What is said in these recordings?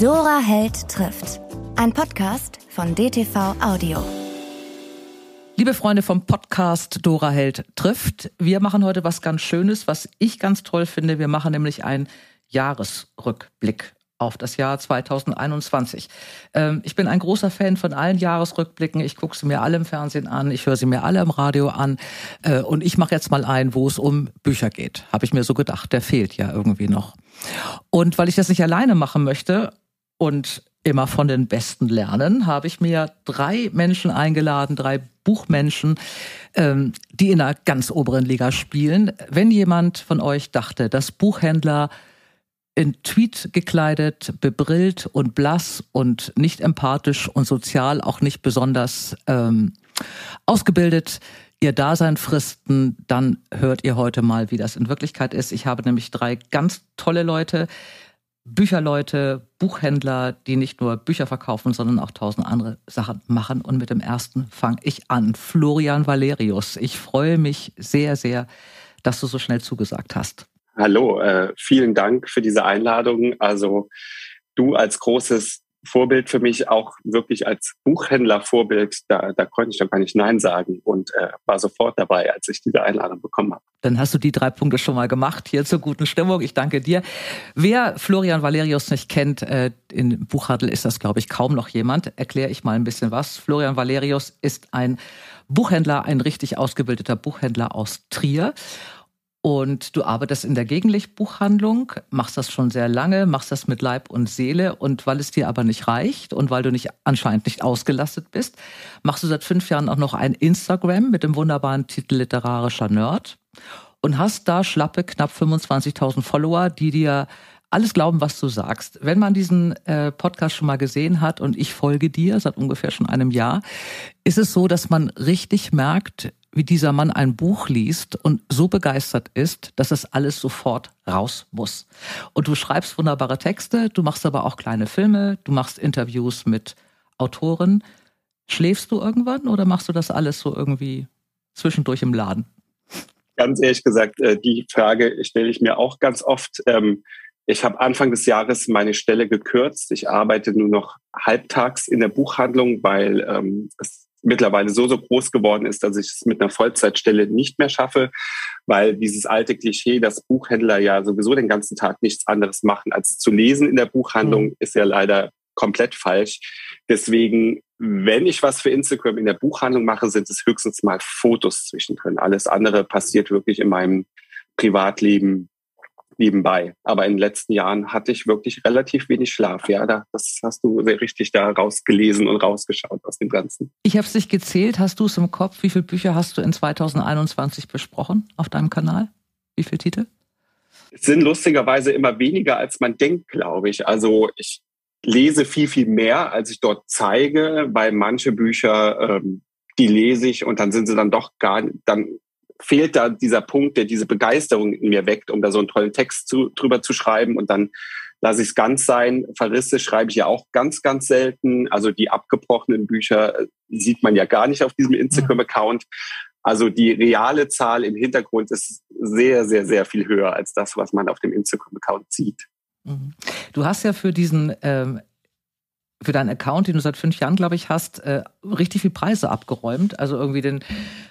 Dora Held trifft. Ein Podcast von DTV Audio. Liebe Freunde vom Podcast Dora Held trifft, wir machen heute was ganz Schönes, was ich ganz toll finde. Wir machen nämlich einen Jahresrückblick auf das Jahr 2021. Ähm, ich bin ein großer Fan von allen Jahresrückblicken. Ich gucke sie mir alle im Fernsehen an, ich höre sie mir alle im Radio an. Äh, und ich mache jetzt mal einen, wo es um Bücher geht. Habe ich mir so gedacht. Der fehlt ja irgendwie noch. Und weil ich das nicht alleine machen möchte und immer von den Besten lernen, habe ich mir drei Menschen eingeladen, drei Buchmenschen, ähm, die in einer ganz oberen Liga spielen. Wenn jemand von euch dachte, dass Buchhändler in Tweet gekleidet, bebrillt und blass und nicht empathisch und sozial auch nicht besonders ähm, ausgebildet ihr Dasein fristen, dann hört ihr heute mal, wie das in Wirklichkeit ist. Ich habe nämlich drei ganz tolle Leute, Bücherleute, Buchhändler, die nicht nur Bücher verkaufen, sondern auch tausend andere Sachen machen. Und mit dem ersten fange ich an. Florian Valerius. Ich freue mich sehr, sehr, dass du so schnell zugesagt hast. Hallo, äh, vielen Dank für diese Einladung. Also du als großes Vorbild für mich auch wirklich als Buchhändler Vorbild. Da, da konnte ich doch gar nicht Nein sagen und äh, war sofort dabei, als ich diese Einladung bekommen habe. Dann hast du die drei Punkte schon mal gemacht hier zur guten Stimmung. Ich danke dir. Wer Florian Valerius nicht kennt, äh, in Buchhandel ist das, glaube ich, kaum noch jemand. Erkläre ich mal ein bisschen was. Florian Valerius ist ein Buchhändler, ein richtig ausgebildeter Buchhändler aus Trier und du arbeitest in der Gegenlichtbuchhandlung, machst das schon sehr lange, machst das mit Leib und Seele. Und weil es dir aber nicht reicht und weil du nicht anscheinend nicht ausgelastet bist, machst du seit fünf Jahren auch noch ein Instagram mit dem wunderbaren Titel Literarischer Nerd und hast da schlappe knapp 25.000 Follower, die dir alles glauben, was du sagst. Wenn man diesen äh, Podcast schon mal gesehen hat und ich folge dir seit ungefähr schon einem Jahr, ist es so, dass man richtig merkt, wie dieser Mann ein Buch liest und so begeistert ist, dass das alles sofort raus muss. Und du schreibst wunderbare Texte, du machst aber auch kleine Filme, du machst Interviews mit Autoren. Schläfst du irgendwann oder machst du das alles so irgendwie zwischendurch im Laden? Ganz ehrlich gesagt, äh, die Frage stelle ich mir auch ganz oft. Ähm, ich habe Anfang des Jahres meine Stelle gekürzt. Ich arbeite nur noch halbtags in der Buchhandlung, weil ähm, es mittlerweile so, so groß geworden ist, dass ich es mit einer Vollzeitstelle nicht mehr schaffe, weil dieses alte Klischee, dass Buchhändler ja sowieso den ganzen Tag nichts anderes machen, als zu lesen in der Buchhandlung, mhm. ist ja leider komplett falsch. Deswegen, wenn ich was für Instagram in der Buchhandlung mache, sind es höchstens mal Fotos zwischendrin. Alles andere passiert wirklich in meinem Privatleben nebenbei. Aber in den letzten Jahren hatte ich wirklich relativ wenig Schlaf. Ja, das hast du sehr richtig da rausgelesen und rausgeschaut aus dem Ganzen. Ich habe es nicht gezählt. Hast du es im Kopf? Wie viele Bücher hast du in 2021 besprochen auf deinem Kanal? Wie viele Titel? Es sind lustigerweise immer weniger, als man denkt, glaube ich. Also ich lese viel, viel mehr, als ich dort zeige, weil manche Bücher, ähm, die lese ich und dann sind sie dann doch gar, dann fehlt da dieser Punkt, der diese Begeisterung in mir weckt, um da so einen tollen Text zu, drüber zu schreiben und dann lasse ich es ganz sein. Verrisse schreibe ich ja auch ganz, ganz selten. Also die abgebrochenen Bücher äh, sieht man ja gar nicht auf diesem Instagram-Account. Also die reale Zahl im Hintergrund ist sehr, sehr, sehr viel höher als das, was man auf dem Instagram-Account sieht. Mhm. Du hast ja für diesen ähm, für deinen Account, den du seit fünf Jahren, glaube ich, hast, äh, richtig viel Preise abgeräumt. Also irgendwie den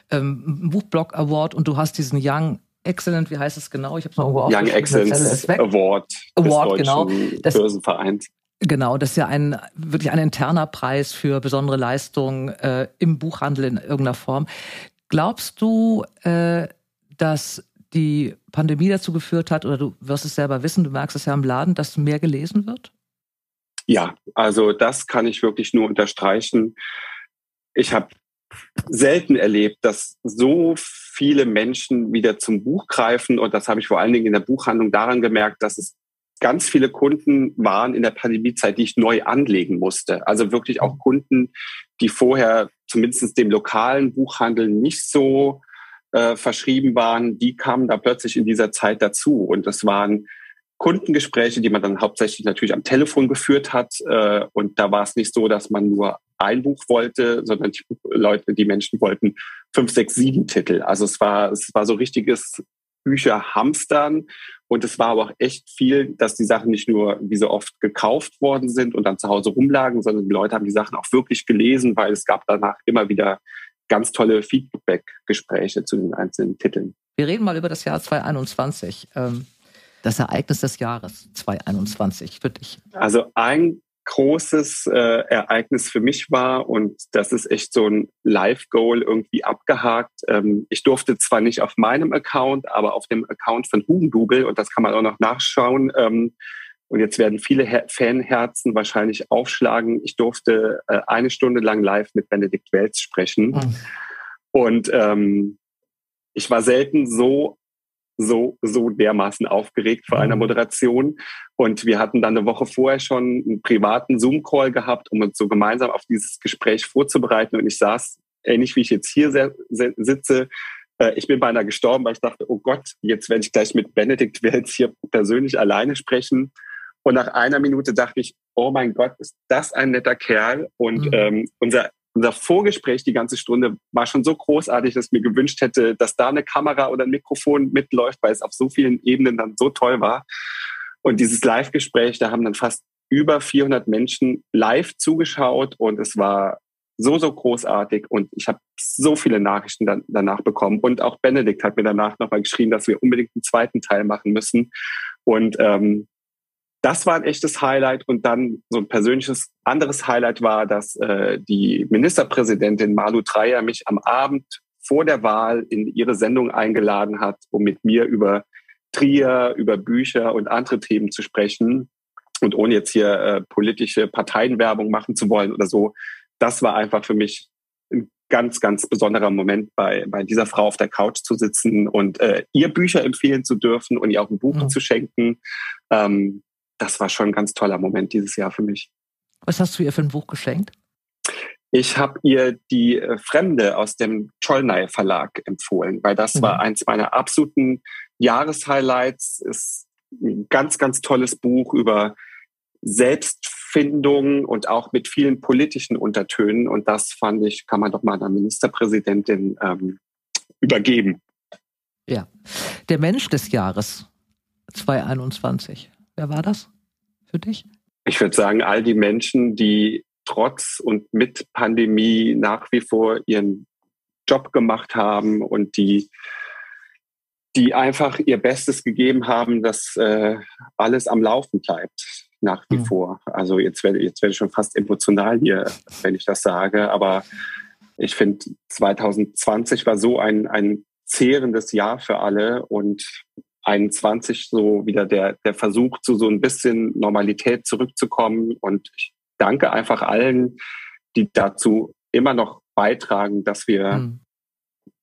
ähm, Buchblog Award und du hast diesen Young Excellent, wie heißt es genau? Ich habe es mal irgendwo Young Excellence Award, Award genau. Das, Börsenvereins. Genau, das ist ja ein wirklich ein interner Preis für besondere Leistungen äh, im Buchhandel in irgendeiner Form. Glaubst du, äh, dass die Pandemie dazu geführt hat, oder du wirst es selber wissen, du merkst es ja im Laden, dass mehr gelesen wird? Ja, also das kann ich wirklich nur unterstreichen. Ich habe selten erlebt, dass so viele Menschen wieder zum Buch greifen. Und das habe ich vor allen Dingen in der Buchhandlung daran gemerkt, dass es ganz viele Kunden waren in der Pandemiezeit, die ich neu anlegen musste. Also wirklich auch Kunden, die vorher zumindest dem lokalen Buchhandel nicht so äh, verschrieben waren, die kamen da plötzlich in dieser Zeit dazu. Und das waren Kundengespräche, die man dann hauptsächlich natürlich am Telefon geführt hat. Äh, und da war es nicht so, dass man nur ein Buch wollte, sondern die Leute, die Menschen wollten fünf, sechs, sieben Titel. Also es war, es war so richtiges Bücher hamstern. und es war aber auch echt viel, dass die Sachen nicht nur wie so oft gekauft worden sind und dann zu Hause rumlagen, sondern die Leute haben die Sachen auch wirklich gelesen, weil es gab danach immer wieder ganz tolle Feedback-Gespräche zu den einzelnen Titeln. Wir reden mal über das Jahr 2021. Ähm, das Ereignis des Jahres 2021 für dich. Also ein großes äh, Ereignis für mich war und das ist echt so ein Live-Goal irgendwie abgehakt. Ähm, ich durfte zwar nicht auf meinem Account, aber auf dem Account von Hugendubel und das kann man auch noch nachschauen. Ähm, und jetzt werden viele Her Fanherzen wahrscheinlich aufschlagen. Ich durfte äh, eine Stunde lang live mit Benedikt Welz sprechen. Mhm. Und ähm, ich war selten so so, so dermaßen aufgeregt vor einer mhm. Moderation. Und wir hatten dann eine Woche vorher schon einen privaten Zoom-Call gehabt, um uns so gemeinsam auf dieses Gespräch vorzubereiten. Und ich saß, ähnlich wie ich jetzt hier sitze, äh, ich bin beinahe gestorben, weil ich dachte, oh Gott, jetzt werde ich gleich mit Benedikt Welz hier persönlich alleine sprechen. Und nach einer Minute dachte ich, oh mein Gott, ist das ein netter Kerl. Und mhm. ähm, unser unser Vorgespräch die ganze Stunde war schon so großartig, dass ich mir gewünscht hätte, dass da eine Kamera oder ein Mikrofon mitläuft, weil es auf so vielen Ebenen dann so toll war. Und dieses Live-Gespräch, da haben dann fast über 400 Menschen live zugeschaut und es war so, so großartig und ich habe so viele Nachrichten dann, danach bekommen. Und auch Benedikt hat mir danach nochmal geschrieben, dass wir unbedingt einen zweiten Teil machen müssen. Und ähm, das war ein echtes Highlight. Und dann so ein persönliches anderes Highlight war, dass äh, die Ministerpräsidentin Malu Dreyer mich am Abend vor der Wahl in ihre Sendung eingeladen hat, um mit mir über Trier, über Bücher und andere Themen zu sprechen. Und ohne jetzt hier äh, politische Parteienwerbung machen zu wollen oder so, das war einfach für mich ein ganz, ganz besonderer Moment, bei, bei dieser Frau auf der Couch zu sitzen und äh, ihr Bücher empfehlen zu dürfen und ihr auch ein Buch mhm. zu schenken. Ähm, das war schon ein ganz toller Moment dieses Jahr für mich. Was hast du ihr für ein Buch geschenkt? Ich habe ihr die äh, Fremde aus dem Cholnay Verlag empfohlen, weil das mhm. war eins meiner absoluten Jahreshighlights. Ist ein ganz, ganz tolles Buch über Selbstfindung und auch mit vielen politischen Untertönen. Und das fand ich, kann man doch mal einer Ministerpräsidentin ähm, übergeben. Ja, der Mensch des Jahres 2021. Wer war das für dich? Ich würde sagen, all die Menschen, die trotz und mit Pandemie nach wie vor ihren Job gemacht haben und die, die einfach ihr Bestes gegeben haben, dass äh, alles am Laufen bleibt nach wie mhm. vor. Also jetzt werde, jetzt werde ich schon fast emotional hier, wenn ich das sage. Aber ich finde, 2020 war so ein, ein zehrendes Jahr für alle und 21 so wieder der, der Versuch zu so ein bisschen Normalität zurückzukommen. Und ich danke einfach allen, die dazu immer noch beitragen, dass wir mhm.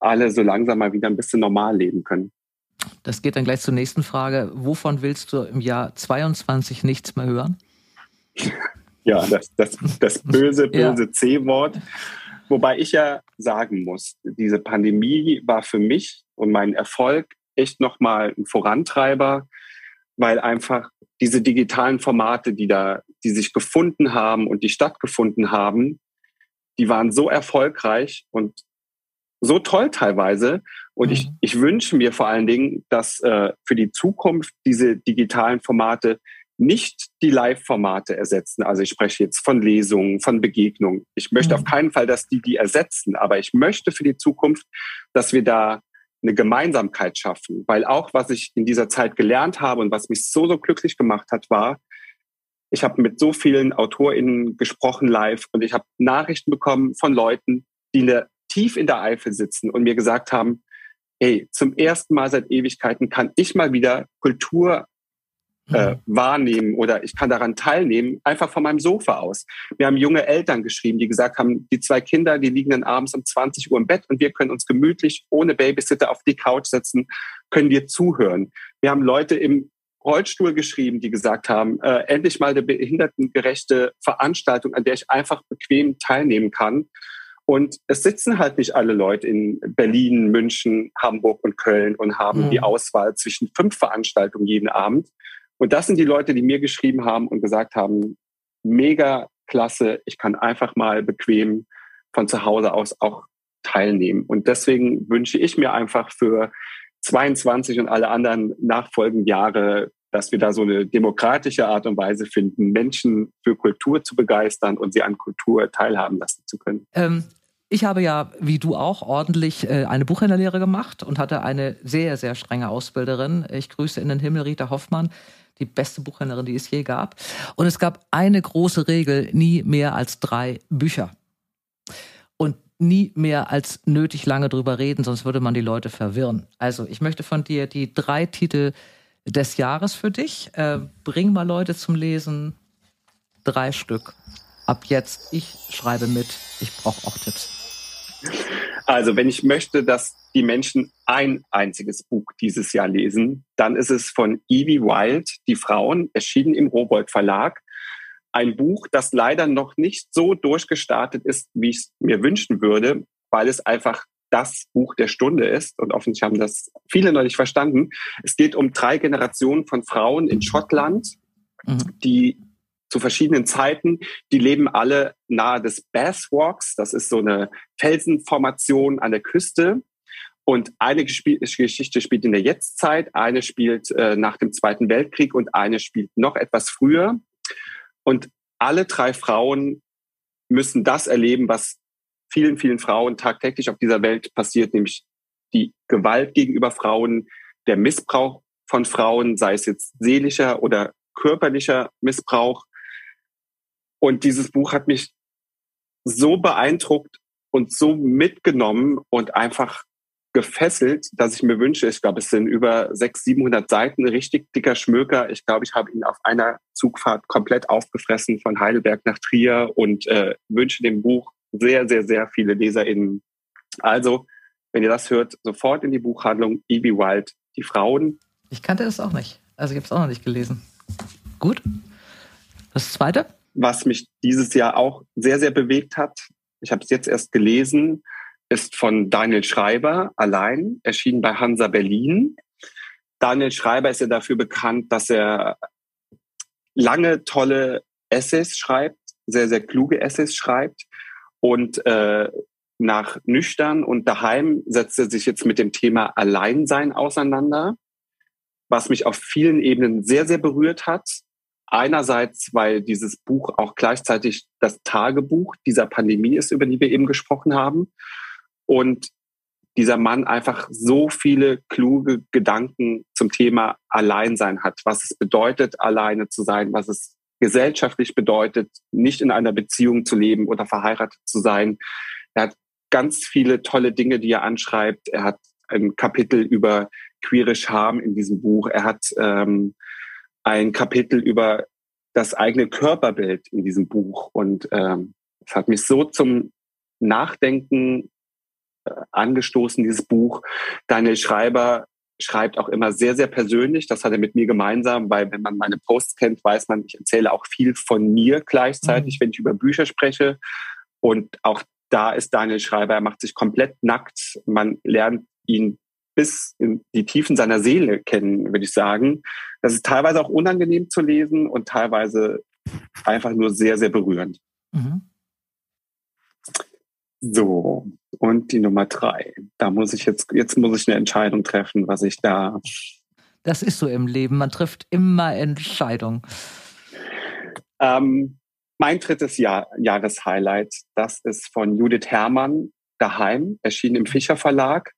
alle so langsam mal wieder ein bisschen normal leben können. Das geht dann gleich zur nächsten Frage. Wovon willst du im Jahr 22 nichts mehr hören? Ja, das, das, das böse, böse ja. C-Wort. Wobei ich ja sagen muss, diese Pandemie war für mich und mein Erfolg echt nochmal ein Vorantreiber, weil einfach diese digitalen Formate, die da, die sich gefunden haben und die stattgefunden haben, die waren so erfolgreich und so toll teilweise. Und mhm. ich, ich wünsche mir vor allen Dingen, dass äh, für die Zukunft diese digitalen Formate nicht die Live-Formate ersetzen. Also ich spreche jetzt von Lesungen, von Begegnungen. Ich möchte mhm. auf keinen Fall, dass die die ersetzen, aber ich möchte für die Zukunft, dass wir da eine Gemeinsamkeit schaffen. Weil auch, was ich in dieser Zeit gelernt habe und was mich so, so glücklich gemacht hat, war, ich habe mit so vielen AutorInnen gesprochen live und ich habe Nachrichten bekommen von Leuten, die in der, tief in der Eifel sitzen und mir gesagt haben, ey, zum ersten Mal seit Ewigkeiten kann ich mal wieder Kultur äh, mhm. wahrnehmen oder ich kann daran teilnehmen, einfach von meinem Sofa aus. Wir haben junge Eltern geschrieben, die gesagt haben, die zwei Kinder, die liegen dann abends um 20 Uhr im Bett und wir können uns gemütlich ohne Babysitter auf die Couch setzen, können dir zuhören. Wir haben Leute im Rollstuhl geschrieben, die gesagt haben, äh, endlich mal eine behindertengerechte Veranstaltung, an der ich einfach bequem teilnehmen kann. Und es sitzen halt nicht alle Leute in Berlin, München, Hamburg und Köln und haben mhm. die Auswahl zwischen fünf Veranstaltungen jeden Abend, und das sind die Leute, die mir geschrieben haben und gesagt haben, mega klasse, ich kann einfach mal bequem von zu Hause aus auch teilnehmen. Und deswegen wünsche ich mir einfach für 22 und alle anderen nachfolgenden Jahre, dass wir da so eine demokratische Art und Weise finden, Menschen für Kultur zu begeistern und sie an Kultur teilhaben lassen zu können. Ähm, ich habe ja, wie du auch, ordentlich äh, eine Buchhändlerlehre gemacht und hatte eine sehr, sehr strenge Ausbilderin. Ich grüße in den Himmel Rita Hoffmann, die beste Buchhändlerin, die es je gab. Und es gab eine große Regel, nie mehr als drei Bücher. Und nie mehr als nötig lange drüber reden, sonst würde man die Leute verwirren. Also ich möchte von dir die drei Titel des Jahres für dich. Äh, bring mal Leute zum Lesen. Drei Stück. Ab jetzt, ich schreibe mit. Ich brauche auch Tipps. Also, wenn ich möchte, dass die Menschen ein einziges Buch dieses Jahr lesen, dann ist es von Evie Wild, Die Frauen, erschienen im Robold Verlag. Ein Buch, das leider noch nicht so durchgestartet ist, wie ich es mir wünschen würde, weil es einfach das Buch der Stunde ist. Und offensichtlich haben das viele noch nicht verstanden. Es geht um drei Generationen von Frauen in Schottland, mhm. die zu verschiedenen Zeiten. Die leben alle nahe des Basswalks. Das ist so eine Felsenformation an der Küste. Und eine Geschichte spielt in der Jetztzeit, eine spielt äh, nach dem Zweiten Weltkrieg und eine spielt noch etwas früher. Und alle drei Frauen müssen das erleben, was vielen, vielen Frauen tagtäglich auf dieser Welt passiert, nämlich die Gewalt gegenüber Frauen, der Missbrauch von Frauen, sei es jetzt seelischer oder körperlicher Missbrauch, und dieses Buch hat mich so beeindruckt und so mitgenommen und einfach gefesselt, dass ich mir wünsche, ich glaube, es sind über 600, 700 Seiten, richtig dicker Schmöker. Ich glaube, ich habe ihn auf einer Zugfahrt komplett aufgefressen von Heidelberg nach Trier und äh, wünsche dem Buch sehr, sehr, sehr viele LeserInnen. Also, wenn ihr das hört, sofort in die Buchhandlung Evie Wild, die Frauen. Ich kannte das auch nicht. Also, ich habe es auch noch nicht gelesen. Gut. Das zweite? Was mich dieses Jahr auch sehr, sehr bewegt hat, ich habe es jetzt erst gelesen, ist von Daniel Schreiber allein, erschienen bei Hansa Berlin. Daniel Schreiber ist ja dafür bekannt, dass er lange tolle Essays schreibt, sehr, sehr kluge Essays schreibt. Und äh, nach Nüchtern und daheim setzt er sich jetzt mit dem Thema Alleinsein auseinander, was mich auf vielen Ebenen sehr, sehr berührt hat. Einerseits, weil dieses Buch auch gleichzeitig das Tagebuch dieser Pandemie ist, über die wir eben gesprochen haben. Und dieser Mann einfach so viele kluge Gedanken zum Thema Alleinsein hat, was es bedeutet, alleine zu sein, was es gesellschaftlich bedeutet, nicht in einer Beziehung zu leben oder verheiratet zu sein. Er hat ganz viele tolle Dinge, die er anschreibt. Er hat ein Kapitel über queere Scham in diesem Buch. Er hat ähm, ein Kapitel über das eigene Körperbild in diesem Buch. Und ähm, es hat mich so zum Nachdenken äh, angestoßen, dieses Buch. Daniel Schreiber schreibt auch immer sehr, sehr persönlich. Das hat er mit mir gemeinsam, weil wenn man meine Posts kennt, weiß man, ich erzähle auch viel von mir gleichzeitig, mhm. wenn ich über Bücher spreche. Und auch da ist Daniel Schreiber, er macht sich komplett nackt. Man lernt ihn bis in die Tiefen seiner Seele kennen, würde ich sagen. Das ist teilweise auch unangenehm zu lesen und teilweise einfach nur sehr, sehr berührend. Mhm. So, und die Nummer drei. Da muss ich jetzt, jetzt muss ich eine Entscheidung treffen, was ich da. Das ist so im Leben. Man trifft immer Entscheidungen. Ähm, mein drittes Jahr, Jahreshighlight, das ist von Judith Herrmann, Daheim, erschienen im Fischer Verlag.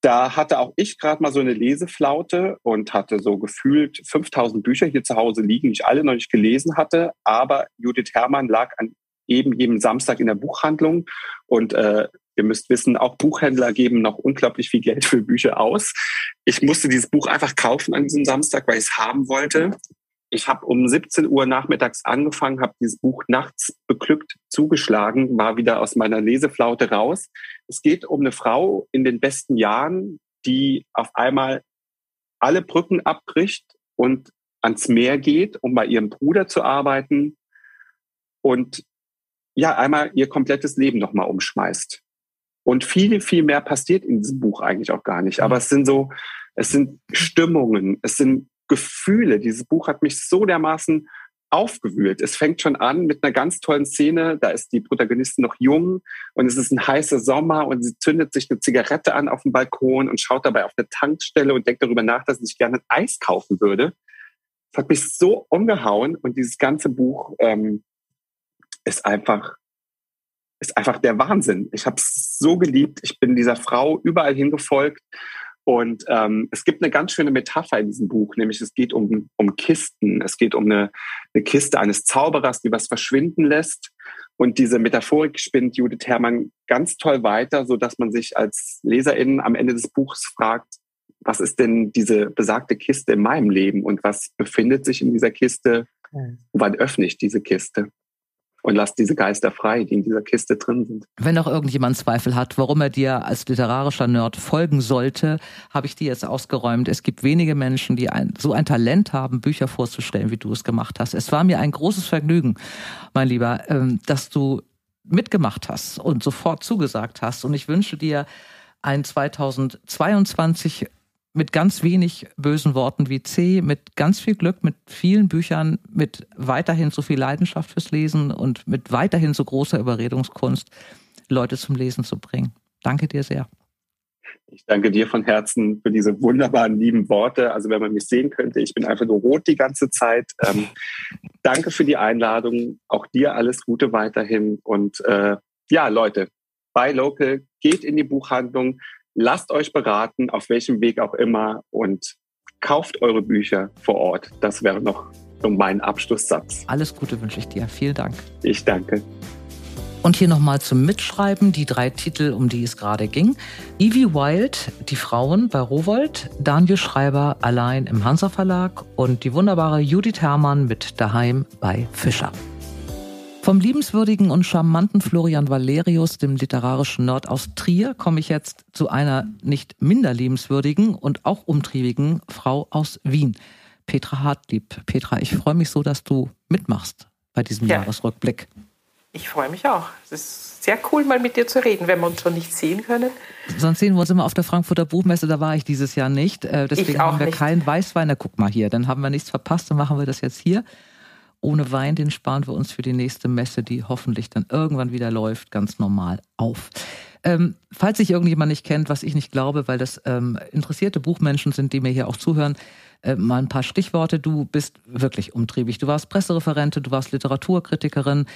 Da hatte auch ich gerade mal so eine Leseflaute und hatte so gefühlt 5000 Bücher hier zu Hause liegen, die ich alle noch nicht gelesen hatte. Aber Judith Herrmann lag an eben jedem Samstag in der Buchhandlung. Und äh, ihr müsst wissen, auch Buchhändler geben noch unglaublich viel Geld für Bücher aus. Ich musste dieses Buch einfach kaufen an diesem Samstag, weil ich es haben wollte. Ich habe um 17 Uhr nachmittags angefangen, habe dieses Buch nachts beglückt zugeschlagen, war wieder aus meiner Leseflaute raus. Es geht um eine Frau in den besten Jahren, die auf einmal alle Brücken abbricht und ans Meer geht, um bei ihrem Bruder zu arbeiten und ja, einmal ihr komplettes Leben nochmal umschmeißt. Und viel, viel mehr passiert in diesem Buch eigentlich auch gar nicht. Aber es sind so, es sind Stimmungen, es sind Gefühle. Dieses Buch hat mich so dermaßen aufgewühlt. Es fängt schon an mit einer ganz tollen Szene. Da ist die Protagonistin noch jung und es ist ein heißer Sommer und sie zündet sich eine Zigarette an auf dem Balkon und schaut dabei auf eine Tankstelle und denkt darüber nach, dass sie sich gerne ein Eis kaufen würde. Das hat mich so umgehauen und dieses ganze Buch ähm, ist einfach ist einfach der Wahnsinn. Ich habe es so geliebt. Ich bin dieser Frau überall hingefolgt und ähm, es gibt eine ganz schöne Metapher in diesem Buch, nämlich es geht um, um Kisten. Es geht um eine, eine Kiste eines Zauberers, die was verschwinden lässt. Und diese Metaphorik spinnt Judith Herrmann ganz toll weiter, so dass man sich als Leserin am Ende des Buchs fragt, was ist denn diese besagte Kiste in meinem Leben und was befindet sich in dieser Kiste? Wann öffne ich diese Kiste? Und lass diese Geister frei, die in dieser Kiste drin sind. Wenn noch irgendjemand Zweifel hat, warum er dir als literarischer Nerd folgen sollte, habe ich dir jetzt ausgeräumt. Es gibt wenige Menschen, die ein, so ein Talent haben, Bücher vorzustellen, wie du es gemacht hast. Es war mir ein großes Vergnügen, mein Lieber, ähm, dass du mitgemacht hast und sofort zugesagt hast. Und ich wünsche dir ein 2022 mit ganz wenig bösen Worten wie C, mit ganz viel Glück, mit vielen Büchern, mit weiterhin so viel Leidenschaft fürs Lesen und mit weiterhin so großer Überredungskunst, Leute zum Lesen zu bringen. Danke dir sehr. Ich danke dir von Herzen für diese wunderbaren, lieben Worte. Also wenn man mich sehen könnte, ich bin einfach nur rot die ganze Zeit. Ähm, danke für die Einladung. Auch dir alles Gute weiterhin. Und äh, ja, Leute, bei Local, geht in die Buchhandlung, lasst euch beraten, auf welchem Weg auch immer und kauft eure Bücher vor Ort. Das wäre noch mein Abschlusssatz. Alles Gute wünsche ich dir. Vielen Dank. Ich danke. Und hier nochmal zum Mitschreiben die drei Titel, um die es gerade ging. Evie Wild, Die Frauen bei Rowold, Daniel Schreiber allein im Hansa Verlag und die wunderbare Judith Herrmann mit Daheim bei Fischer. Vom liebenswürdigen und charmanten Florian Valerius, dem literarischen Nerd aus Trier, komme ich jetzt zu einer nicht minder liebenswürdigen und auch umtriebigen Frau aus Wien, Petra Hartlieb. Petra, ich freue mich so, dass du mitmachst bei diesem ja. Jahresrückblick. Ich freue mich auch. Es ist sehr cool, mal mit dir zu reden, wenn wir uns schon nicht sehen können. Sonst sehen wir uns immer auf der Frankfurter Buchmesse, da war ich dieses Jahr nicht. Äh, deswegen haben wir keinen Weißwein. Na, guck mal hier, dann haben wir nichts verpasst, dann machen wir das jetzt hier ohne Wein, den sparen wir uns für die nächste Messe, die hoffentlich dann irgendwann wieder läuft, ganz normal auf. Ähm, falls sich irgendjemand nicht kennt, was ich nicht glaube, weil das ähm, interessierte Buchmenschen sind, die mir hier auch zuhören, äh, mal ein paar Stichworte. Du bist wirklich umtriebig. Du warst Pressereferentin, du warst Literaturkritikerin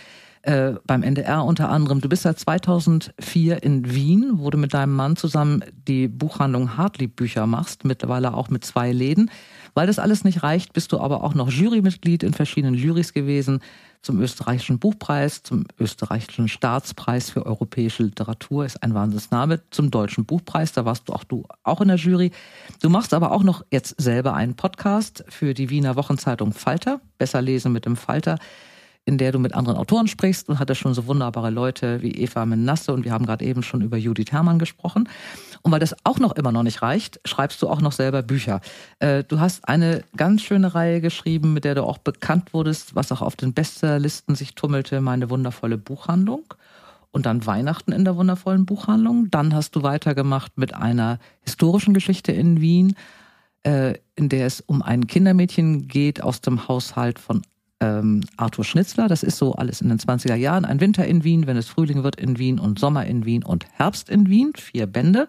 äh, beim NDR unter anderem. Du bist seit 2004 in Wien, wo du mit deinem Mann zusammen die Buchhandlung Hartlieb Bücher machst, mittlerweile auch mit zwei Läden. Weil das alles nicht reicht, bist du aber auch noch Jurymitglied in verschiedenen Jurys gewesen, zum österreichischen Buchpreis, zum österreichischen Staatspreis für europäische Literatur, ist ein Wahnsinnsname, zum deutschen Buchpreis, da warst du auch du auch in der Jury. Du machst aber auch noch jetzt selber einen Podcast für die Wiener Wochenzeitung Falter, besser lesen mit dem Falter in der du mit anderen Autoren sprichst und hatte schon so wunderbare Leute wie Eva Menasse und wir haben gerade eben schon über Judith Herrmann gesprochen. Und weil das auch noch immer noch nicht reicht, schreibst du auch noch selber Bücher. Äh, du hast eine ganz schöne Reihe geschrieben, mit der du auch bekannt wurdest, was auch auf den Bestsellerlisten sich tummelte, meine wundervolle Buchhandlung. Und dann Weihnachten in der wundervollen Buchhandlung. Dann hast du weitergemacht mit einer historischen Geschichte in Wien, äh, in der es um ein Kindermädchen geht aus dem Haushalt von ähm, Arthur Schnitzler. Das ist so alles in den 20er Jahren. Ein Winter in Wien, wenn es Frühling wird in Wien und Sommer in Wien und Herbst in Wien. Vier Bände.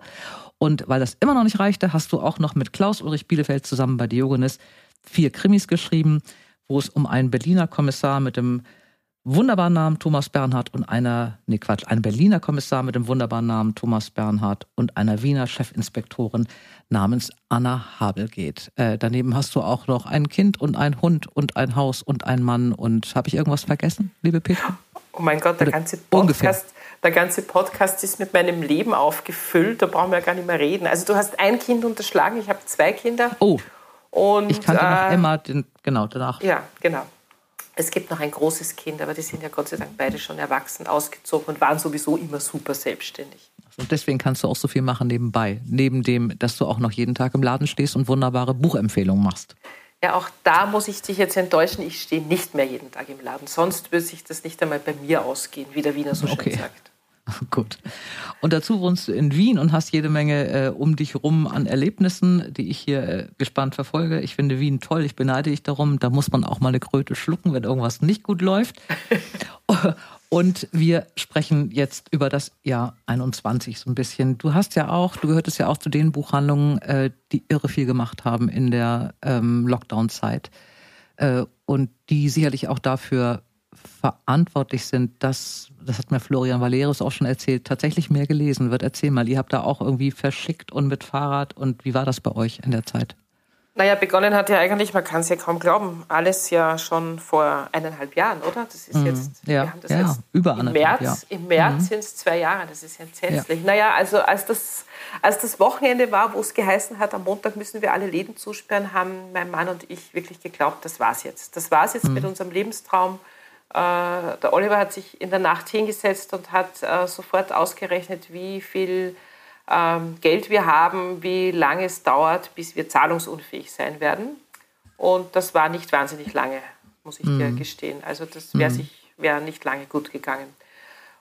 Und weil das immer noch nicht reichte, hast du auch noch mit Klaus Ulrich Bielefeld zusammen bei Diogenes vier Krimis geschrieben, wo es um einen Berliner Kommissar mit dem wunderbaren Namen Thomas Bernhard und einer, nee Quatsch, ein Berliner Kommissar mit dem wunderbaren Namen Thomas Bernhard und einer Wiener Chefinspektorin namens Anna Habel geht. Äh, daneben hast du auch noch ein Kind und ein Hund und ein Haus und ein Mann. Und habe ich irgendwas vergessen, liebe Petra? Oh mein Gott, der ganze Podcast, der ganze Podcast ist mit meinem Leben aufgefüllt. Da brauchen wir ja gar nicht mehr reden. Also du hast ein Kind unterschlagen, ich habe zwei Kinder. Oh. Und, ich kannte äh, noch Emma, den, genau, danach. Ja, genau. Es gibt noch ein großes Kind, aber die sind ja Gott sei Dank beide schon erwachsen, ausgezogen und waren sowieso immer super selbstständig. Und deswegen kannst du auch so viel machen nebenbei, neben dem, dass du auch noch jeden Tag im Laden stehst und wunderbare Buchempfehlungen machst. Ja, auch da muss ich dich jetzt enttäuschen. Ich stehe nicht mehr jeden Tag im Laden. Sonst würde sich das nicht einmal bei mir ausgehen, wie der Wiener so okay. schön sagt. Gut. Und dazu wohnst du in Wien und hast jede Menge äh, um dich rum an Erlebnissen, die ich hier äh, gespannt verfolge. Ich finde Wien toll, ich beneide dich darum. Da muss man auch mal eine Kröte schlucken, wenn irgendwas nicht gut läuft. und wir sprechen jetzt über das Jahr 21 so ein bisschen. Du hast ja auch, du gehörtest ja auch zu den Buchhandlungen, äh, die irre viel gemacht haben in der ähm, Lockdown-Zeit. Äh, und die sicherlich auch dafür verantwortlich sind, dass, das hat mir Florian Valerius auch schon erzählt, tatsächlich mehr gelesen wird. Erzähl mal, ihr habt da auch irgendwie verschickt und mit Fahrrad und wie war das bei euch in der Zeit? Naja, begonnen hat ja eigentlich, man kann es ja kaum glauben, alles ja schon vor eineinhalb Jahren, oder? Das ist mhm. jetzt, ja, wir haben das ja, jetzt über im März, ja. im März mhm. sind es zwei Jahre, das ist entsetzlich. Ja. Naja, also als das, als das Wochenende war, wo es geheißen hat, am Montag müssen wir alle Läden zusperren, haben mein Mann und ich wirklich geglaubt, das war's jetzt. Das war's jetzt mhm. mit unserem Lebenstraum. Äh, der Oliver hat sich in der Nacht hingesetzt und hat äh, sofort ausgerechnet, wie viel ähm, Geld wir haben, wie lange es dauert, bis wir zahlungsunfähig sein werden. Und das war nicht wahnsinnig lange, muss ich mhm. dir gestehen. Also das wäre mhm. wär nicht lange gut gegangen.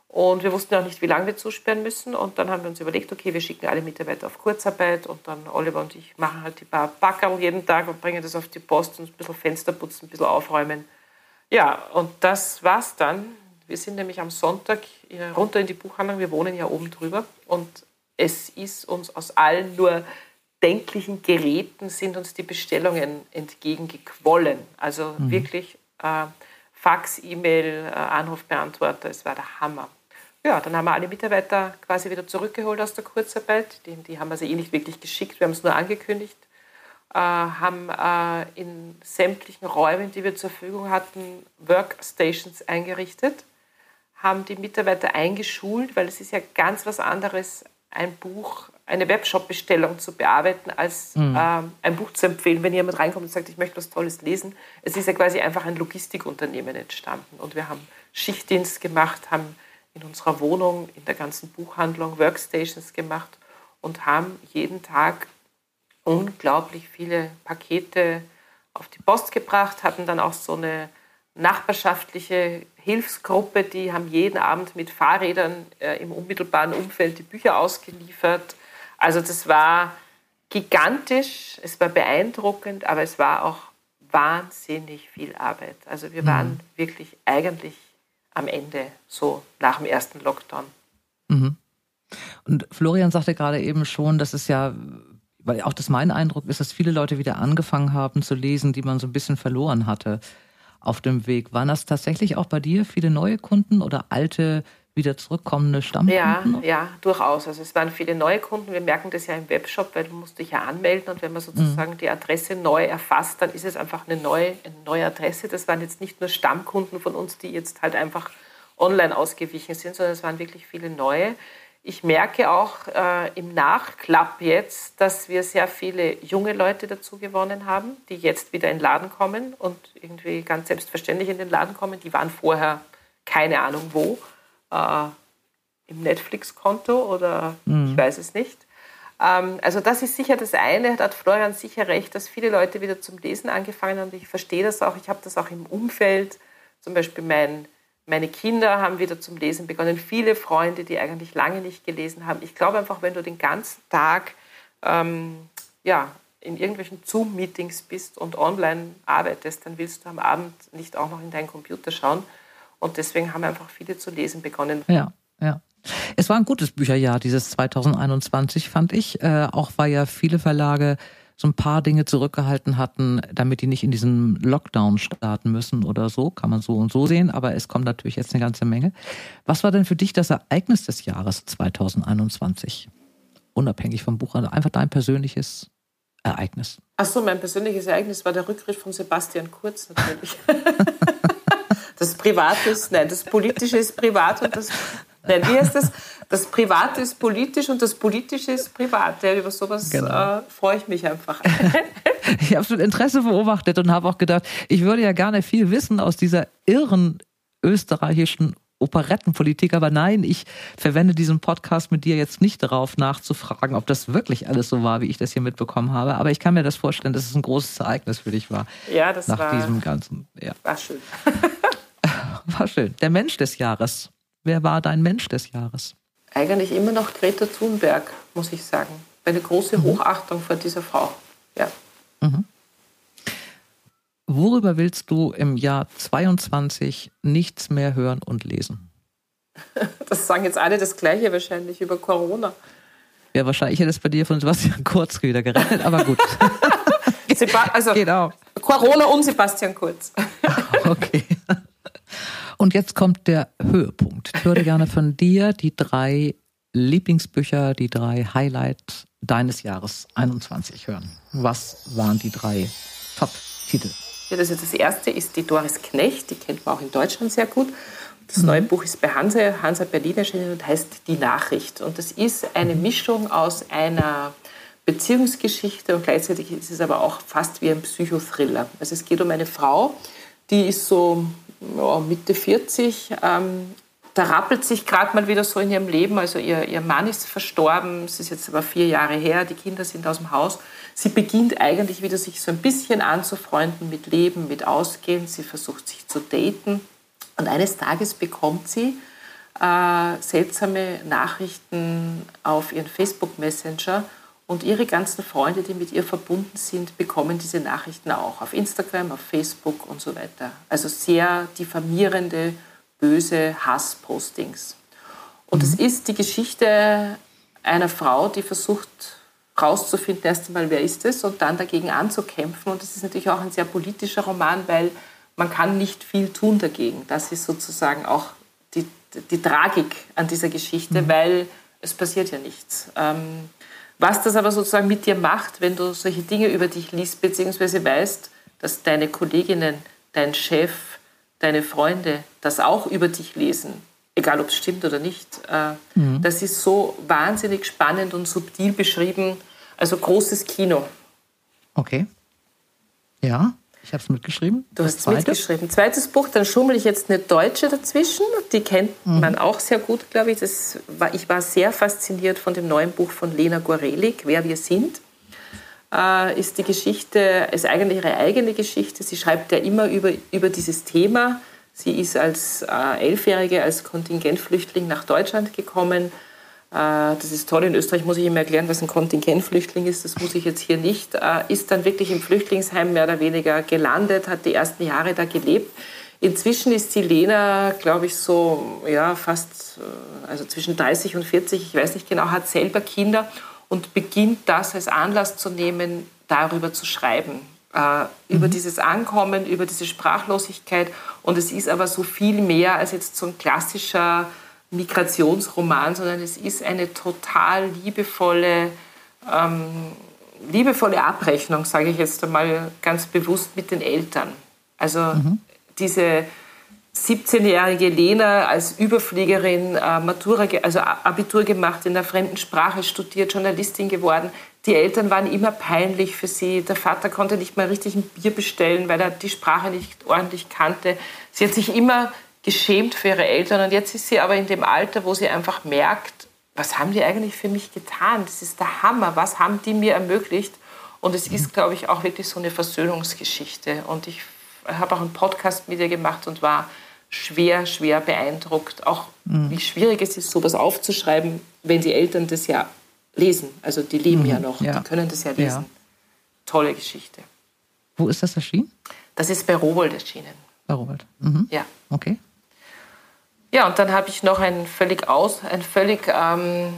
Und wir wussten auch nicht, wie lange wir zusperren müssen. Und dann haben wir uns überlegt, okay, wir schicken alle Mitarbeiter auf Kurzarbeit und dann Oliver und ich machen halt die paar Backerl jeden Tag und bringen das auf die Post und ein bisschen Fenster putzen, ein bisschen aufräumen. Ja, und das war's dann. Wir sind nämlich am Sonntag runter in die Buchhandlung. Wir wohnen ja oben drüber. Und es ist uns aus allen nur denklichen Geräten sind uns die Bestellungen entgegengequollen. Also mhm. wirklich äh, Fax, E-Mail, äh, Anrufbeantworter, es war der Hammer. Ja, dann haben wir alle Mitarbeiter quasi wieder zurückgeholt aus der Kurzarbeit. Die, die haben wir also eh nicht wirklich geschickt, wir haben es nur angekündigt. Äh, haben äh, in sämtlichen Räumen, die wir zur Verfügung hatten, Workstations eingerichtet, haben die Mitarbeiter eingeschult, weil es ist ja ganz was anderes, ein Buch, eine Webshop-Bestellung zu bearbeiten, als mhm. ähm, ein Buch zu empfehlen, wenn jemand reinkommt und sagt, ich möchte was Tolles lesen. Es ist ja quasi einfach ein Logistikunternehmen entstanden. Und wir haben Schichtdienst gemacht, haben in unserer Wohnung, in der ganzen Buchhandlung Workstations gemacht und haben jeden Tag unglaublich viele Pakete auf die Post gebracht, hatten dann auch so eine nachbarschaftliche Hilfsgruppe, die haben jeden Abend mit Fahrrädern äh, im unmittelbaren Umfeld die Bücher ausgeliefert. Also das war gigantisch, es war beeindruckend, aber es war auch wahnsinnig viel Arbeit. Also wir waren mhm. wirklich eigentlich am Ende, so nach dem ersten Lockdown. Mhm. Und Florian sagte gerade eben schon, dass es ja, weil auch das mein Eindruck ist, dass viele Leute wieder angefangen haben zu lesen, die man so ein bisschen verloren hatte auf dem Weg. Waren das tatsächlich auch bei dir viele neue Kunden oder alte, wieder zurückkommende Stammkunden? Ja, ja, durchaus. Also es waren viele neue Kunden. Wir merken das ja im Webshop, weil du musst dich ja anmelden und wenn man sozusagen mhm. die Adresse neu erfasst, dann ist es einfach eine neue, eine neue Adresse. Das waren jetzt nicht nur Stammkunden von uns, die jetzt halt einfach online ausgewichen sind, sondern es waren wirklich viele neue. Ich merke auch äh, im Nachklapp jetzt, dass wir sehr viele junge Leute dazu gewonnen haben, die jetzt wieder in den Laden kommen und irgendwie ganz selbstverständlich in den Laden kommen. Die waren vorher keine Ahnung wo, äh, im Netflix-Konto oder mhm. ich weiß es nicht. Ähm, also das ist sicher das eine, da hat Florian sicher recht, dass viele Leute wieder zum Lesen angefangen haben. Ich verstehe das auch, ich habe das auch im Umfeld, zum Beispiel mein meine Kinder haben wieder zum Lesen begonnen, viele Freunde, die eigentlich lange nicht gelesen haben. Ich glaube einfach, wenn du den ganzen Tag ähm, ja, in irgendwelchen Zoom-Meetings bist und online arbeitest, dann willst du am Abend nicht auch noch in deinen Computer schauen. Und deswegen haben einfach viele zu lesen begonnen. Ja, ja. Es war ein gutes Bücherjahr, dieses 2021, fand ich. Äh, auch weil ja viele Verlage so ein paar Dinge zurückgehalten hatten, damit die nicht in diesen Lockdown starten müssen oder so. Kann man so und so sehen, aber es kommt natürlich jetzt eine ganze Menge. Was war denn für dich das Ereignis des Jahres 2021? Unabhängig vom Buch, also einfach dein persönliches Ereignis. Achso, mein persönliches Ereignis war der Rückgriff von Sebastian Kurz natürlich. das Private ist, nein, das Politische ist privat und das Nein, wie heißt das? Das Private ist politisch und das Politische ist privat. Ja, über sowas genau. äh, freue ich mich einfach. ich habe schon Interesse beobachtet und habe auch gedacht, ich würde ja gerne viel wissen aus dieser irren österreichischen Operettenpolitik, aber nein, ich verwende diesen Podcast mit dir jetzt nicht darauf nachzufragen, ob das wirklich alles so war, wie ich das hier mitbekommen habe. Aber ich kann mir das vorstellen, dass es ein großes Ereignis für dich war. Ja, das nach war, diesem ganzen. Ja. War schön. war schön. Der Mensch des Jahres. wer war dein Mensch des Jahres? Eigentlich immer noch Greta Thunberg, muss ich sagen. Eine große mhm. Hochachtung vor dieser Frau. Ja. Mhm. Worüber willst du im Jahr 22 nichts mehr hören und lesen? Das sagen jetzt alle das Gleiche wahrscheinlich über Corona. Ja, wahrscheinlich hätte es bei dir von Sebastian Kurz wieder gerechnet, aber gut. also, genau. Corona und Sebastian Kurz. okay. Und jetzt kommt der Höhepunkt. Ich würde gerne von dir die drei Lieblingsbücher, die drei Highlights deines Jahres 21 hören. Was waren die drei Top-Titel? Ja, also das erste ist die Doris Knecht, die kennt man auch in Deutschland sehr gut. Das mhm. neue Buch ist bei Hansa, Hansa Berlin erschienen und heißt Die Nachricht. Und das ist eine mhm. Mischung aus einer Beziehungsgeschichte und gleichzeitig ist es aber auch fast wie ein Psychothriller. Also es geht um eine Frau, die ist so ja, Mitte 40. Ähm, da rappelt sich gerade mal wieder so in ihrem Leben. Also ihr, ihr Mann ist verstorben, es ist jetzt aber vier Jahre her, die Kinder sind aus dem Haus. Sie beginnt eigentlich wieder sich so ein bisschen anzufreunden mit Leben, mit Ausgehen. Sie versucht sich zu daten. Und eines Tages bekommt sie äh, seltsame Nachrichten auf ihren Facebook Messenger und ihre ganzen Freunde, die mit ihr verbunden sind, bekommen diese Nachrichten auch auf Instagram, auf Facebook und so weiter. Also sehr diffamierende, böse Hasspostings. Und es mhm. ist die Geschichte einer Frau, die versucht rauszufinden, erst einmal, wer ist es und dann dagegen anzukämpfen. Und es ist natürlich auch ein sehr politischer Roman, weil man kann nicht viel tun dagegen. Das ist sozusagen auch die, die Tragik an dieser Geschichte, mhm. weil es passiert ja nichts. Ähm, was das aber sozusagen mit dir macht, wenn du solche Dinge über dich liest, beziehungsweise weißt, dass deine Kolleginnen, dein Chef, deine Freunde das auch über dich lesen, egal ob es stimmt oder nicht, äh, mhm. das ist so wahnsinnig spannend und subtil beschrieben. Also großes Kino. Okay. Ja. Ich habe es mitgeschrieben. Du hast es mitgeschrieben. Zweites Buch, dann schummel ich jetzt eine Deutsche dazwischen. Die kennt mhm. man auch sehr gut, glaube ich. Das war, ich war sehr fasziniert von dem neuen Buch von Lena Gorelik, Wer wir sind. Äh, ist die Geschichte, ist eigentlich ihre eigene Geschichte. Sie schreibt ja immer über, über dieses Thema. Sie ist als äh, Elfjährige, als Kontingentflüchtling nach Deutschland gekommen das ist toll. In Österreich muss ich immer erklären, was ein Kontingentflüchtling ist. Das muss ich jetzt hier nicht. Äh, ist dann wirklich im Flüchtlingsheim mehr oder weniger gelandet, hat die ersten Jahre da gelebt. Inzwischen ist die Lena, glaube ich, so ja, fast äh, also zwischen 30 und 40, ich weiß nicht genau, hat selber Kinder und beginnt das als Anlass zu nehmen, darüber zu schreiben. Äh, über mhm. dieses Ankommen, über diese Sprachlosigkeit. Und es ist aber so viel mehr als jetzt so ein klassischer Migrationsroman, sondern es ist eine total liebevolle, ähm, liebevolle Abrechnung, sage ich jetzt einmal ganz bewusst mit den Eltern. Also mhm. diese 17-jährige Lena als Überfliegerin, äh, Matura, also Abitur gemacht, in der fremden Sprache studiert, Journalistin geworden. Die Eltern waren immer peinlich für sie. Der Vater konnte nicht mal richtig ein Bier bestellen, weil er die Sprache nicht ordentlich kannte. Sie hat sich immer geschämt für ihre Eltern. Und jetzt ist sie aber in dem Alter, wo sie einfach merkt, was haben die eigentlich für mich getan? Das ist der Hammer. Was haben die mir ermöglicht? Und es ist, glaube ich, auch wirklich so eine Versöhnungsgeschichte. Und ich habe auch einen Podcast mit ihr gemacht und war schwer, schwer beeindruckt. Auch mhm. wie schwierig es ist, sowas aufzuschreiben, wenn die Eltern das ja lesen. Also die leben mhm. ja noch, ja. die können das ja lesen. Ja. Tolle Geschichte. Wo ist das erschienen? Das ist bei Rowold erschienen. Bei Rowold. Mhm. Ja. Okay. Ja, und dann habe ich noch ein völlig, aus, ein völlig ähm,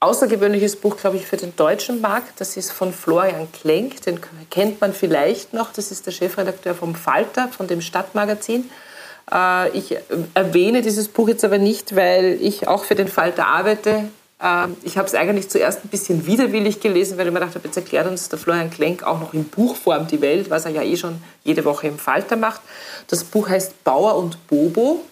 außergewöhnliches Buch, glaube ich, für den deutschen Markt. Das ist von Florian Klenk, den kennt man vielleicht noch. Das ist der Chefredakteur vom Falter, von dem Stadtmagazin. Äh, ich erwähne dieses Buch jetzt aber nicht, weil ich auch für den Falter arbeite. Äh, ich habe es eigentlich zuerst ein bisschen widerwillig gelesen, weil ich mir dachte, jetzt erklärt uns der Florian Klenk auch noch in Buchform die Welt, was er ja eh schon jede Woche im Falter macht. Das Buch heißt Bauer und Bobo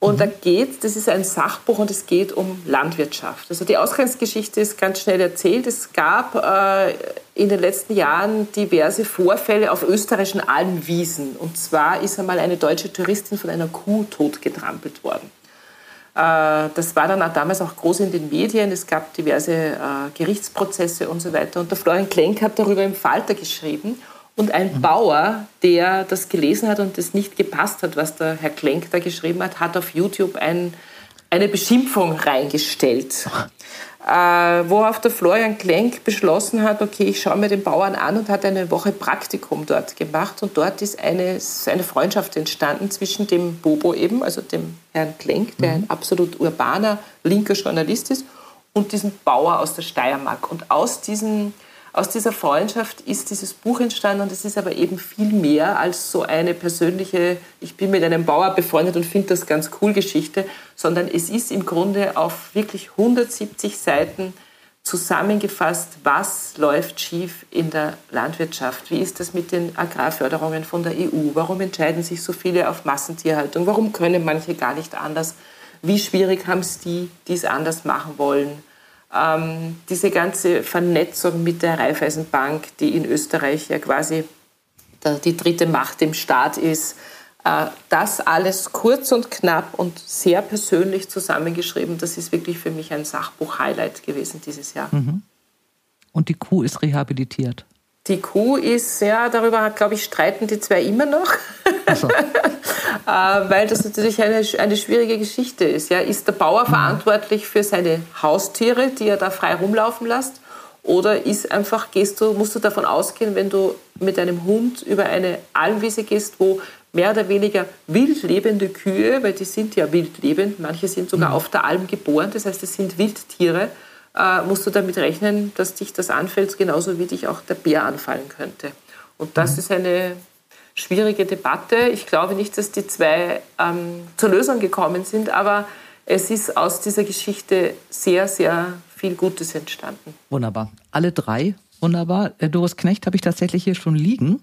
und mhm. da geht, das ist ein Sachbuch und es geht um Landwirtschaft. Also die Ausgangsgeschichte ist ganz schnell erzählt. Es gab äh, in den letzten Jahren diverse Vorfälle auf österreichischen Almwiesen. Und zwar ist einmal eine deutsche Touristin von einer Kuh totgetrampelt worden. Äh, das war dann auch damals auch groß in den Medien. Es gab diverse äh, Gerichtsprozesse und so weiter. Und der Florian Klenk hat darüber im Falter geschrieben. Und ein mhm. Bauer, der das gelesen hat und es nicht gepasst hat, was der Herr Klenk da geschrieben hat, hat auf YouTube ein eine Beschimpfung reingestellt. Äh, worauf der Florian Klenk beschlossen hat, okay, ich schaue mir den Bauern an und hat eine Woche Praktikum dort gemacht. Und dort ist eine, eine Freundschaft entstanden zwischen dem Bobo eben, also dem Herrn Klenk, der ein mhm. absolut urbaner, linker Journalist ist, und diesem Bauer aus der Steiermark. Und aus diesem aus dieser Freundschaft ist dieses Buch entstanden und es ist aber eben viel mehr als so eine persönliche, ich bin mit einem Bauer befreundet und finde das ganz cool Geschichte, sondern es ist im Grunde auf wirklich 170 Seiten zusammengefasst, was läuft schief in der Landwirtschaft? Wie ist das mit den Agrarförderungen von der EU? Warum entscheiden sich so viele auf Massentierhaltung? Warum können manche gar nicht anders? Wie schwierig haben es die, die es anders machen wollen? Ähm, diese ganze Vernetzung mit der Raiffeisenbank, die in Österreich ja quasi die dritte Macht im Staat ist, äh, das alles kurz und knapp und sehr persönlich zusammengeschrieben, das ist wirklich für mich ein Sachbuch-Highlight gewesen dieses Jahr. Mhm. Und die Kuh ist rehabilitiert. Die Kuh ist, ja, darüber, glaube ich, streiten die zwei immer noch. So. Äh, weil das natürlich eine, eine schwierige Geschichte ist. Ja. Ist der Bauer mhm. verantwortlich für seine Haustiere, die er da frei rumlaufen lässt? Oder ist einfach, gehst du, musst du davon ausgehen, wenn du mit einem Hund über eine Almwiese gehst, wo mehr oder weniger wild lebende Kühe, weil die sind ja wild lebend, manche sind sogar mhm. auf der Alm geboren, das heißt, es sind Wildtiere, äh, musst du damit rechnen, dass dich das anfällt, genauso wie dich auch der Bär anfallen könnte. Und das mhm. ist eine schwierige Debatte. Ich glaube nicht, dass die zwei ähm, zur Lösung gekommen sind, aber es ist aus dieser Geschichte sehr, sehr viel Gutes entstanden. Wunderbar. Alle drei, wunderbar. Äh, Doris Knecht habe ich tatsächlich hier schon liegen.